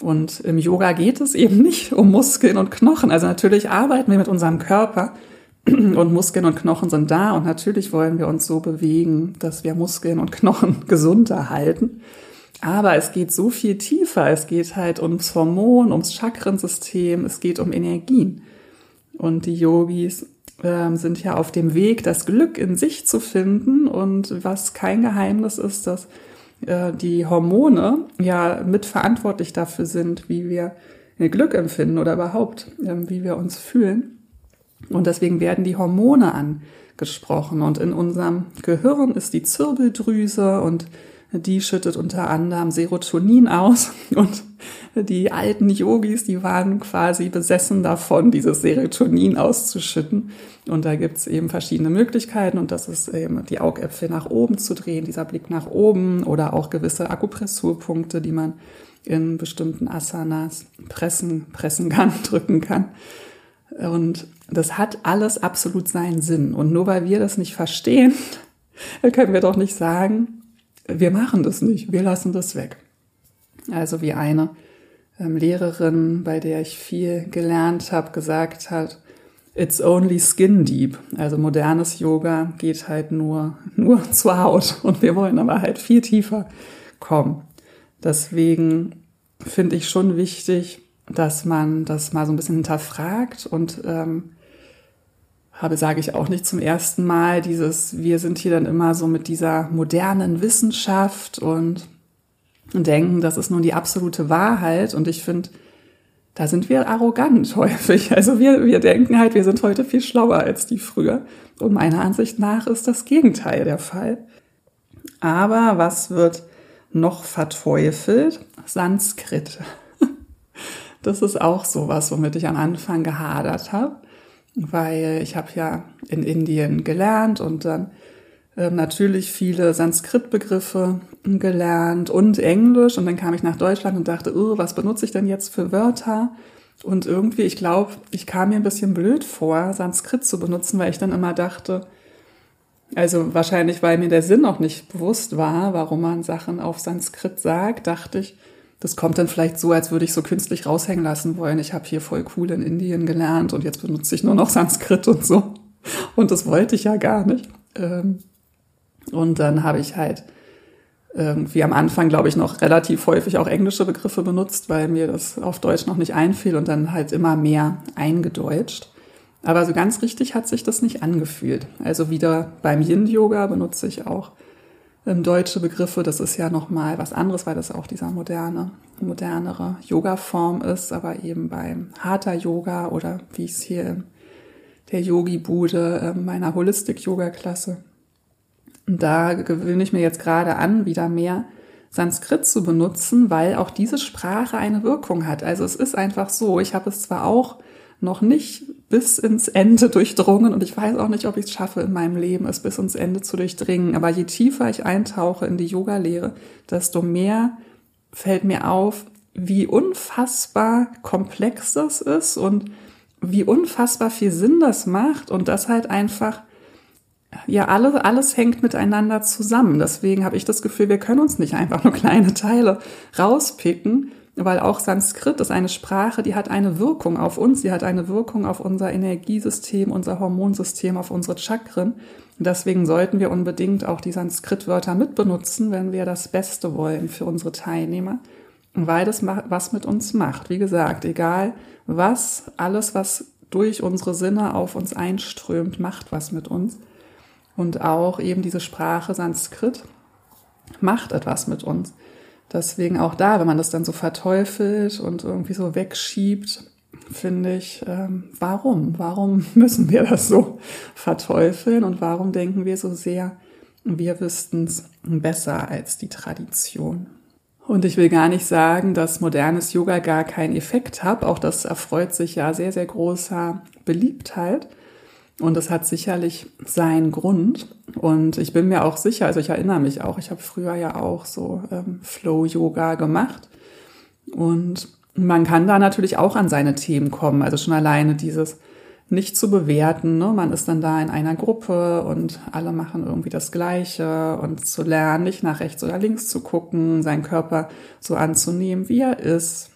Und im Yoga geht es eben nicht um Muskeln und Knochen. Also natürlich arbeiten wir mit unserem Körper und Muskeln und Knochen sind da und natürlich wollen wir uns so bewegen, dass wir Muskeln und Knochen gesund erhalten. Aber es geht so viel tiefer. Es geht halt ums Hormon, ums Chakrensystem, es geht um Energien. Und die Yogis äh, sind ja auf dem Weg, das Glück in sich zu finden. Und was kein Geheimnis ist, dass äh, die Hormone ja mitverantwortlich dafür sind, wie wir Glück empfinden oder überhaupt, äh, wie wir uns fühlen. Und deswegen werden die Hormone angesprochen. Und in unserem Gehirn ist die Zirbeldrüse und die schüttet unter anderem Serotonin aus und die alten Yogis, die waren quasi besessen davon, dieses Serotonin auszuschütten. Und da gibt's eben verschiedene Möglichkeiten und das ist eben die Augäpfel nach oben zu drehen, dieser Blick nach oben oder auch gewisse Akupressurpunkte, die man in bestimmten Asanas pressen, pressen kann, drücken kann. Und das hat alles absolut seinen Sinn. Und nur weil wir das nicht verstehen, können wir doch nicht sagen, wir machen das nicht, wir lassen das weg. Also wie eine ähm, Lehrerin, bei der ich viel gelernt habe, gesagt hat, it's only skin deep. Also modernes Yoga geht halt nur, nur zur Haut und wir wollen aber halt viel tiefer kommen. Deswegen finde ich schon wichtig, dass man das mal so ein bisschen hinterfragt und ähm, habe, sage ich auch nicht zum ersten Mal, dieses, wir sind hier dann immer so mit dieser modernen Wissenschaft und denken, das ist nun die absolute Wahrheit. Und ich finde, da sind wir arrogant häufig. Also wir, wir denken halt, wir sind heute viel schlauer als die früher. Und meiner Ansicht nach ist das Gegenteil der Fall. Aber was wird noch verteufelt? Sanskrit. Das ist auch sowas, womit ich am Anfang gehadert habe weil ich habe ja in Indien gelernt und dann äh, natürlich viele Sanskrit-Begriffe gelernt und Englisch und dann kam ich nach Deutschland und dachte, oh, was benutze ich denn jetzt für Wörter? Und irgendwie, ich glaube, ich kam mir ein bisschen blöd vor, Sanskrit zu benutzen, weil ich dann immer dachte, also wahrscheinlich, weil mir der Sinn auch nicht bewusst war, warum man Sachen auf Sanskrit sagt, dachte ich, das kommt dann vielleicht so, als würde ich so künstlich raushängen lassen wollen. Ich habe hier voll cool in Indien gelernt und jetzt benutze ich nur noch Sanskrit und so. Und das wollte ich ja gar nicht. Ähm, und dann habe ich halt irgendwie am Anfang, glaube ich, noch relativ häufig auch englische Begriffe benutzt, weil mir das auf Deutsch noch nicht einfiel und dann halt immer mehr eingedeutscht. Aber so ganz richtig hat sich das nicht angefühlt. Also wieder beim Yin-Yoga benutze ich auch ähm, deutsche Begriffe, das ist ja nochmal was anderes, weil das auch dieser moderne, modernere Yoga-Form ist, aber eben beim Hatha Yoga oder wie ich es hier in der Yogi-Bude äh, meiner Holistic-Yoga-Klasse. Da gewöhne ich mir jetzt gerade an, wieder mehr Sanskrit zu benutzen, weil auch diese Sprache eine Wirkung hat. Also es ist einfach so, ich habe es zwar auch noch nicht bis ins Ende durchdrungen und ich weiß auch nicht, ob ich es schaffe in meinem Leben, es bis ins Ende zu durchdringen. Aber je tiefer ich eintauche in die Yoga-Lehre, desto mehr fällt mir auf, wie unfassbar komplex das ist und wie unfassbar viel Sinn das macht und das halt einfach ja, alles, alles hängt miteinander zusammen. Deswegen habe ich das Gefühl, wir können uns nicht einfach nur kleine Teile rauspicken, weil auch Sanskrit ist eine Sprache, die hat eine Wirkung auf uns, die hat eine Wirkung auf unser Energiesystem, unser Hormonsystem, auf unsere Chakren. deswegen sollten wir unbedingt auch die Sanskrit-Wörter mitbenutzen, wenn wir das Beste wollen für unsere Teilnehmer, weil das was mit uns macht. Wie gesagt, egal was, alles, was durch unsere Sinne auf uns einströmt, macht was mit uns. Und auch eben diese Sprache Sanskrit macht etwas mit uns. Deswegen auch da, wenn man das dann so verteufelt und irgendwie so wegschiebt, finde ich, ähm, warum? Warum müssen wir das so verteufeln und warum denken wir so sehr, wir wüssten es besser als die Tradition? Und ich will gar nicht sagen, dass modernes Yoga gar keinen Effekt hat. Auch das erfreut sich ja sehr, sehr großer Beliebtheit. Und das hat sicherlich seinen Grund. Und ich bin mir auch sicher, also ich erinnere mich auch, ich habe früher ja auch so ähm, Flow-Yoga gemacht. Und man kann da natürlich auch an seine Themen kommen. Also schon alleine dieses nicht zu bewerten. Ne? Man ist dann da in einer Gruppe und alle machen irgendwie das Gleiche und zu lernen, nicht nach rechts oder links zu gucken, seinen Körper so anzunehmen, wie er ist.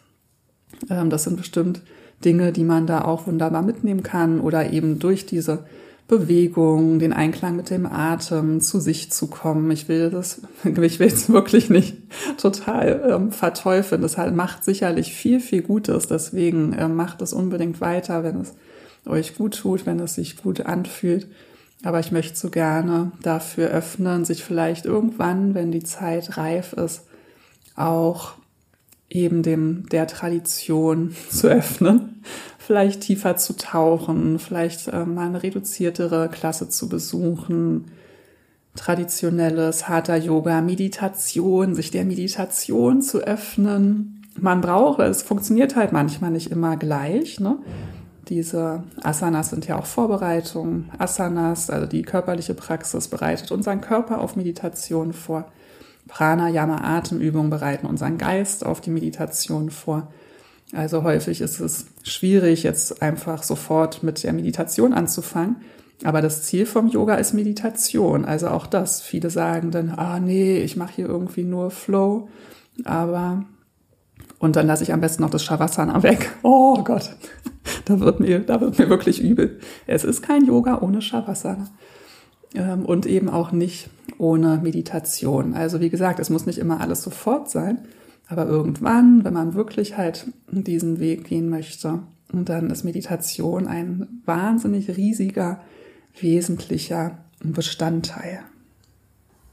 Ähm, das sind bestimmt Dinge, die man da auch wunderbar mitnehmen kann oder eben durch diese Bewegung, den Einklang mit dem Atem zu sich zu kommen. Ich will das, ich will es wirklich nicht total ähm, verteufeln. Das macht sicherlich viel, viel Gutes. Deswegen äh, macht es unbedingt weiter, wenn es euch gut tut, wenn es sich gut anfühlt. Aber ich möchte so gerne dafür öffnen, sich vielleicht irgendwann, wenn die Zeit reif ist, auch eben dem der Tradition zu öffnen, vielleicht tiefer zu tauchen, vielleicht äh, mal eine reduziertere Klasse zu besuchen, traditionelles harter Yoga, Meditation, sich der Meditation zu öffnen. Man braucht, es funktioniert halt manchmal nicht immer gleich. Ne? Diese Asanas sind ja auch Vorbereitungen. Asanas, also die körperliche Praxis, bereitet unseren Körper auf Meditation vor. Pranayama Atemübungen bereiten unseren Geist auf die Meditation vor. Also häufig ist es schwierig, jetzt einfach sofort mit der Meditation anzufangen. Aber das Ziel vom Yoga ist Meditation. Also auch das. Viele sagen dann, ah nee, ich mache hier irgendwie nur Flow. Aber und dann lasse ich am besten noch das Shavasana weg. Oh Gott, da wird mir, da wird mir wirklich übel. Es ist kein Yoga ohne Shavasana ähm, und eben auch nicht ohne Meditation. Also wie gesagt, es muss nicht immer alles sofort sein, aber irgendwann, wenn man wirklich halt diesen Weg gehen möchte, dann ist Meditation ein wahnsinnig riesiger, wesentlicher Bestandteil.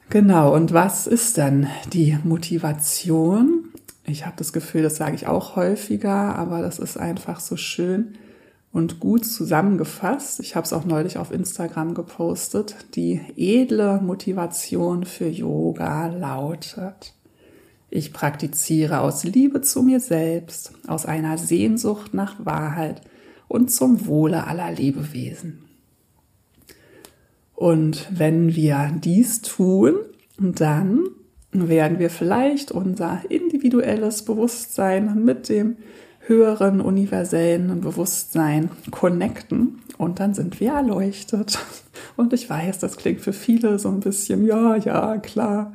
Genau, und was ist dann die Motivation? Ich habe das Gefühl, das sage ich auch häufiger, aber das ist einfach so schön, und gut zusammengefasst. Ich habe es auch neulich auf Instagram gepostet. Die edle Motivation für Yoga lautet, ich praktiziere aus Liebe zu mir selbst, aus einer Sehnsucht nach Wahrheit und zum Wohle aller Lebewesen. Und wenn wir dies tun, dann werden wir vielleicht unser individuelles Bewusstsein mit dem höheren universellen Bewusstsein connecten und dann sind wir erleuchtet. Und ich weiß, das klingt für viele so ein bisschen, ja, ja, klar.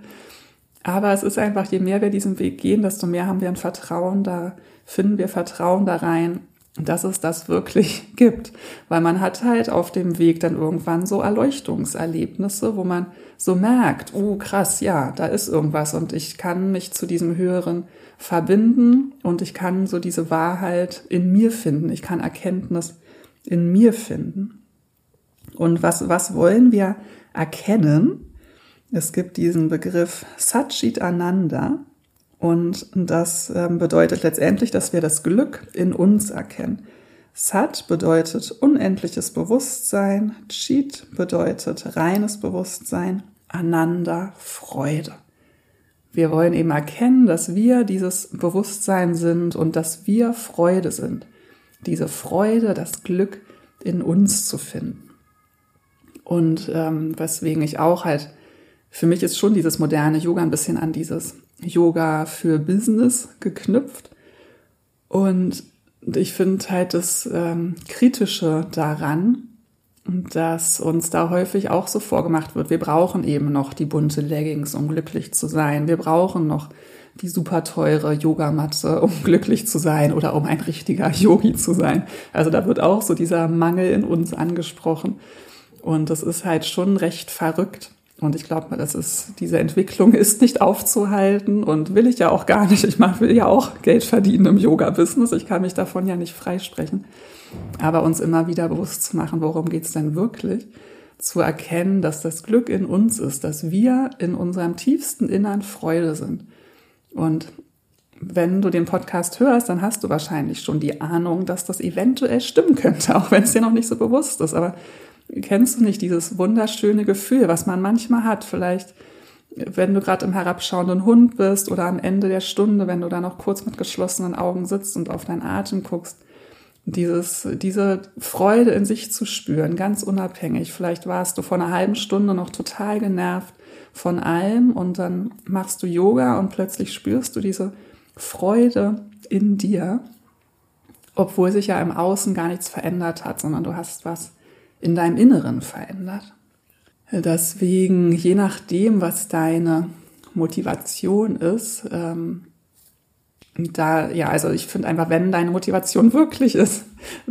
Aber es ist einfach, je mehr wir diesen Weg gehen, desto mehr haben wir ein Vertrauen da, finden wir Vertrauen da rein, dass es das wirklich gibt. Weil man hat halt auf dem Weg dann irgendwann so Erleuchtungserlebnisse, wo man so merkt, oh krass, ja, da ist irgendwas und ich kann mich zu diesem höheren verbinden und ich kann so diese Wahrheit in mir finden. Ich kann Erkenntnis in mir finden. Und was, was wollen wir erkennen? Es gibt diesen Begriff Satchit Ananda und das ähm, bedeutet letztendlich, dass wir das Glück in uns erkennen. Sat bedeutet unendliches Bewusstsein, Chit bedeutet reines Bewusstsein, Ananda Freude. Wir wollen eben erkennen, dass wir dieses Bewusstsein sind und dass wir Freude sind. Diese Freude, das Glück in uns zu finden. Und ähm, weswegen ich auch halt, für mich ist schon dieses moderne Yoga ein bisschen an dieses Yoga für Business geknüpft. Und ich finde halt das ähm, Kritische daran, dass uns da häufig auch so vorgemacht wird, wir brauchen eben noch die bunte Leggings, um glücklich zu sein. Wir brauchen noch die super teure Yogamatte, um glücklich zu sein oder um ein richtiger Yogi zu sein. Also da wird auch so dieser Mangel in uns angesprochen. Und das ist halt schon recht verrückt. Und ich glaube, das ist, diese Entwicklung ist nicht aufzuhalten und will ich ja auch gar nicht. Ich will ja auch Geld verdienen im Yoga-Business. Ich kann mich davon ja nicht freisprechen. Aber uns immer wieder bewusst zu machen, worum geht's denn wirklich? Zu erkennen, dass das Glück in uns ist, dass wir in unserem tiefsten Innern Freude sind. Und wenn du den Podcast hörst, dann hast du wahrscheinlich schon die Ahnung, dass das eventuell stimmen könnte, auch wenn es dir noch nicht so bewusst ist. Aber kennst du nicht dieses wunderschöne Gefühl, was man manchmal hat? Vielleicht, wenn du gerade im herabschauenden Hund bist oder am Ende der Stunde, wenn du da noch kurz mit geschlossenen Augen sitzt und auf deinen Atem guckst. Dieses, diese Freude in sich zu spüren, ganz unabhängig. Vielleicht warst du vor einer halben Stunde noch total genervt von allem und dann machst du Yoga und plötzlich spürst du diese Freude in dir, obwohl sich ja im Außen gar nichts verändert hat, sondern du hast was in deinem Inneren verändert. Deswegen, je nachdem, was deine Motivation ist, ähm, da, ja, also ich finde einfach, wenn deine Motivation wirklich ist,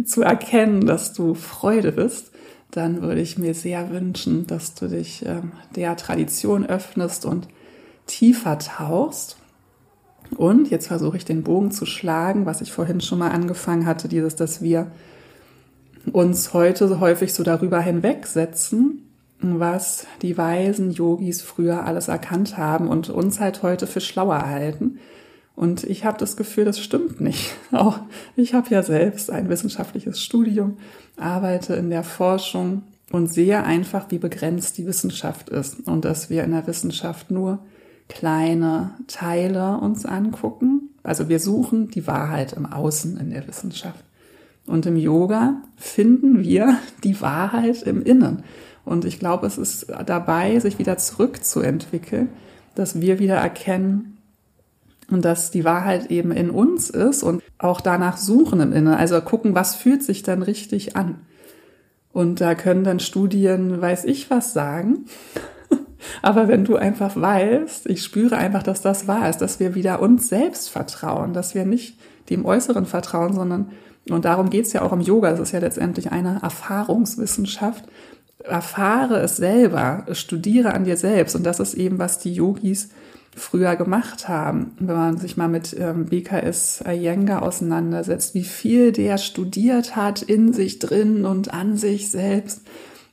zu erkennen, dass du Freude bist, dann würde ich mir sehr wünschen, dass du dich ähm, der Tradition öffnest und tiefer tauchst. Und jetzt versuche ich den Bogen zu schlagen, was ich vorhin schon mal angefangen hatte, dieses, dass wir uns heute häufig so darüber hinwegsetzen, was die weisen Yogis früher alles erkannt haben und uns halt heute für schlauer halten. Und ich habe das Gefühl, das stimmt nicht. Auch ich habe ja selbst ein wissenschaftliches Studium, arbeite in der Forschung und sehe einfach, wie begrenzt die Wissenschaft ist und dass wir in der Wissenschaft nur kleine Teile uns angucken. Also wir suchen die Wahrheit im Außen in der Wissenschaft. Und im Yoga finden wir die Wahrheit im Innen. Und ich glaube, es ist dabei, sich wieder zurückzuentwickeln, dass wir wieder erkennen, und dass die Wahrheit eben in uns ist und auch danach suchen im Innen. Also gucken, was fühlt sich dann richtig an. Und da können dann Studien, weiß ich was sagen. Aber wenn du einfach weißt, ich spüre einfach, dass das wahr ist, dass wir wieder uns selbst vertrauen, dass wir nicht dem Äußeren vertrauen, sondern und darum geht's ja auch im Yoga. Das ist ja letztendlich eine Erfahrungswissenschaft. Erfahre es selber, studiere an dir selbst. Und das ist eben, was die Yogis früher gemacht haben. Wenn man sich mal mit ähm, BKS Iyengar auseinandersetzt, wie viel der studiert hat in sich drin und an sich selbst,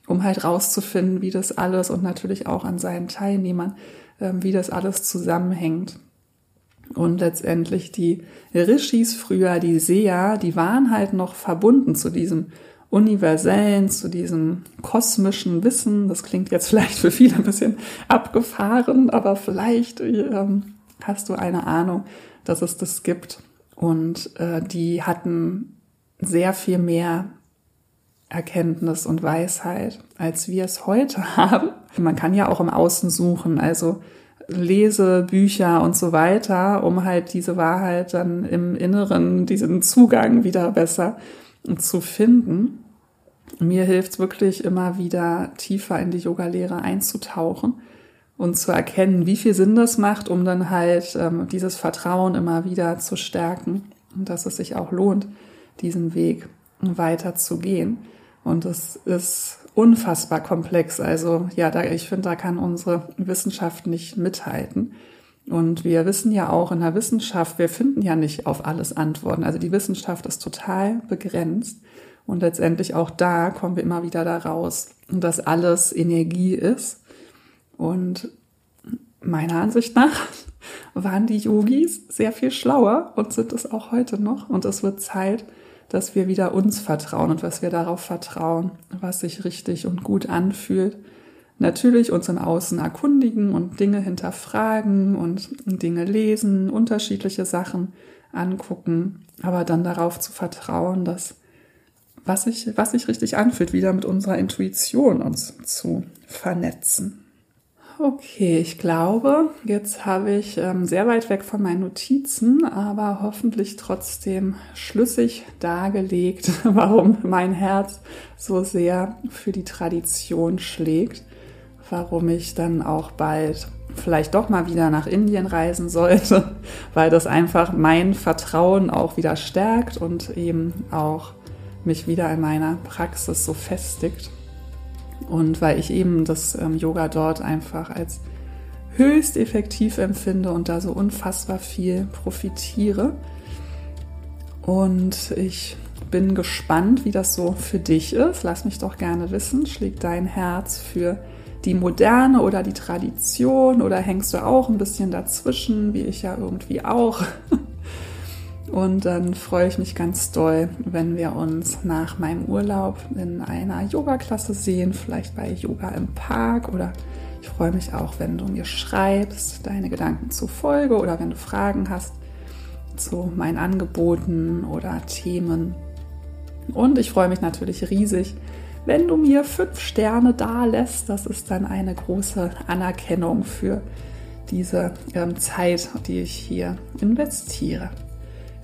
um halt rauszufinden, wie das alles und natürlich auch an seinen Teilnehmern, ähm, wie das alles zusammenhängt. Und letztendlich die Rishis früher, die Seher, die waren halt noch verbunden zu diesem universellen, zu diesem kosmischen Wissen. Das klingt jetzt vielleicht für viele ein bisschen abgefahren, aber vielleicht ähm, hast du eine Ahnung, dass es das gibt. Und äh, die hatten sehr viel mehr Erkenntnis und Weisheit, als wir es heute haben. Man kann ja auch im Außen suchen. Also lese Bücher und so weiter, um halt diese Wahrheit dann im Inneren, diesen Zugang wieder besser zu finden. Mir hilft wirklich immer wieder tiefer in die Yoga-Lehre einzutauchen und zu erkennen, wie viel Sinn das macht, um dann halt ähm, dieses Vertrauen immer wieder zu stärken und dass es sich auch lohnt, diesen Weg weiter zu gehen. Und es ist unfassbar komplex. Also ja, da, ich finde, da kann unsere Wissenschaft nicht mithalten. Und wir wissen ja auch in der Wissenschaft, wir finden ja nicht auf alles Antworten. Also die Wissenschaft ist total begrenzt. Und letztendlich auch da kommen wir immer wieder da raus, dass alles Energie ist Und meiner Ansicht nach waren die Yogis sehr viel schlauer und sind es auch heute noch. Und es wird Zeit, dass wir wieder uns vertrauen und was wir darauf vertrauen, was sich richtig und gut anfühlt. Natürlich uns im Außen erkundigen und Dinge hinterfragen und Dinge lesen, unterschiedliche Sachen angucken, aber dann darauf zu vertrauen, dass was sich, was sich richtig anfühlt, wieder mit unserer Intuition uns zu vernetzen. Okay, ich glaube, jetzt habe ich ähm, sehr weit weg von meinen Notizen, aber hoffentlich trotzdem schlüssig dargelegt, warum mein Herz so sehr für die Tradition schlägt, warum ich dann auch bald vielleicht doch mal wieder nach Indien reisen sollte, weil das einfach mein Vertrauen auch wieder stärkt und eben auch mich wieder in meiner Praxis so festigt. Und weil ich eben das ähm, Yoga dort einfach als höchst effektiv empfinde und da so unfassbar viel profitiere. Und ich bin gespannt, wie das so für dich ist. Lass mich doch gerne wissen. Schlägt dein Herz für die Moderne oder die Tradition oder hängst du auch ein bisschen dazwischen, wie ich ja irgendwie auch? Und dann freue ich mich ganz doll, wenn wir uns nach meinem Urlaub in einer Yoga-Klasse sehen, vielleicht bei Yoga im Park oder ich freue mich auch, wenn du mir schreibst, deine Gedanken zur Folge oder wenn du Fragen hast zu meinen Angeboten oder Themen. Und ich freue mich natürlich riesig, wenn du mir fünf Sterne da lässt. Das ist dann eine große Anerkennung für diese ähm, Zeit, die ich hier investiere.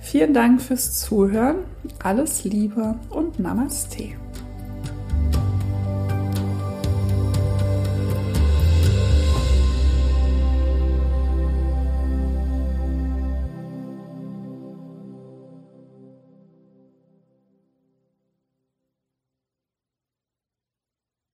Vielen Dank fürs Zuhören. Alles Liebe und Namaste.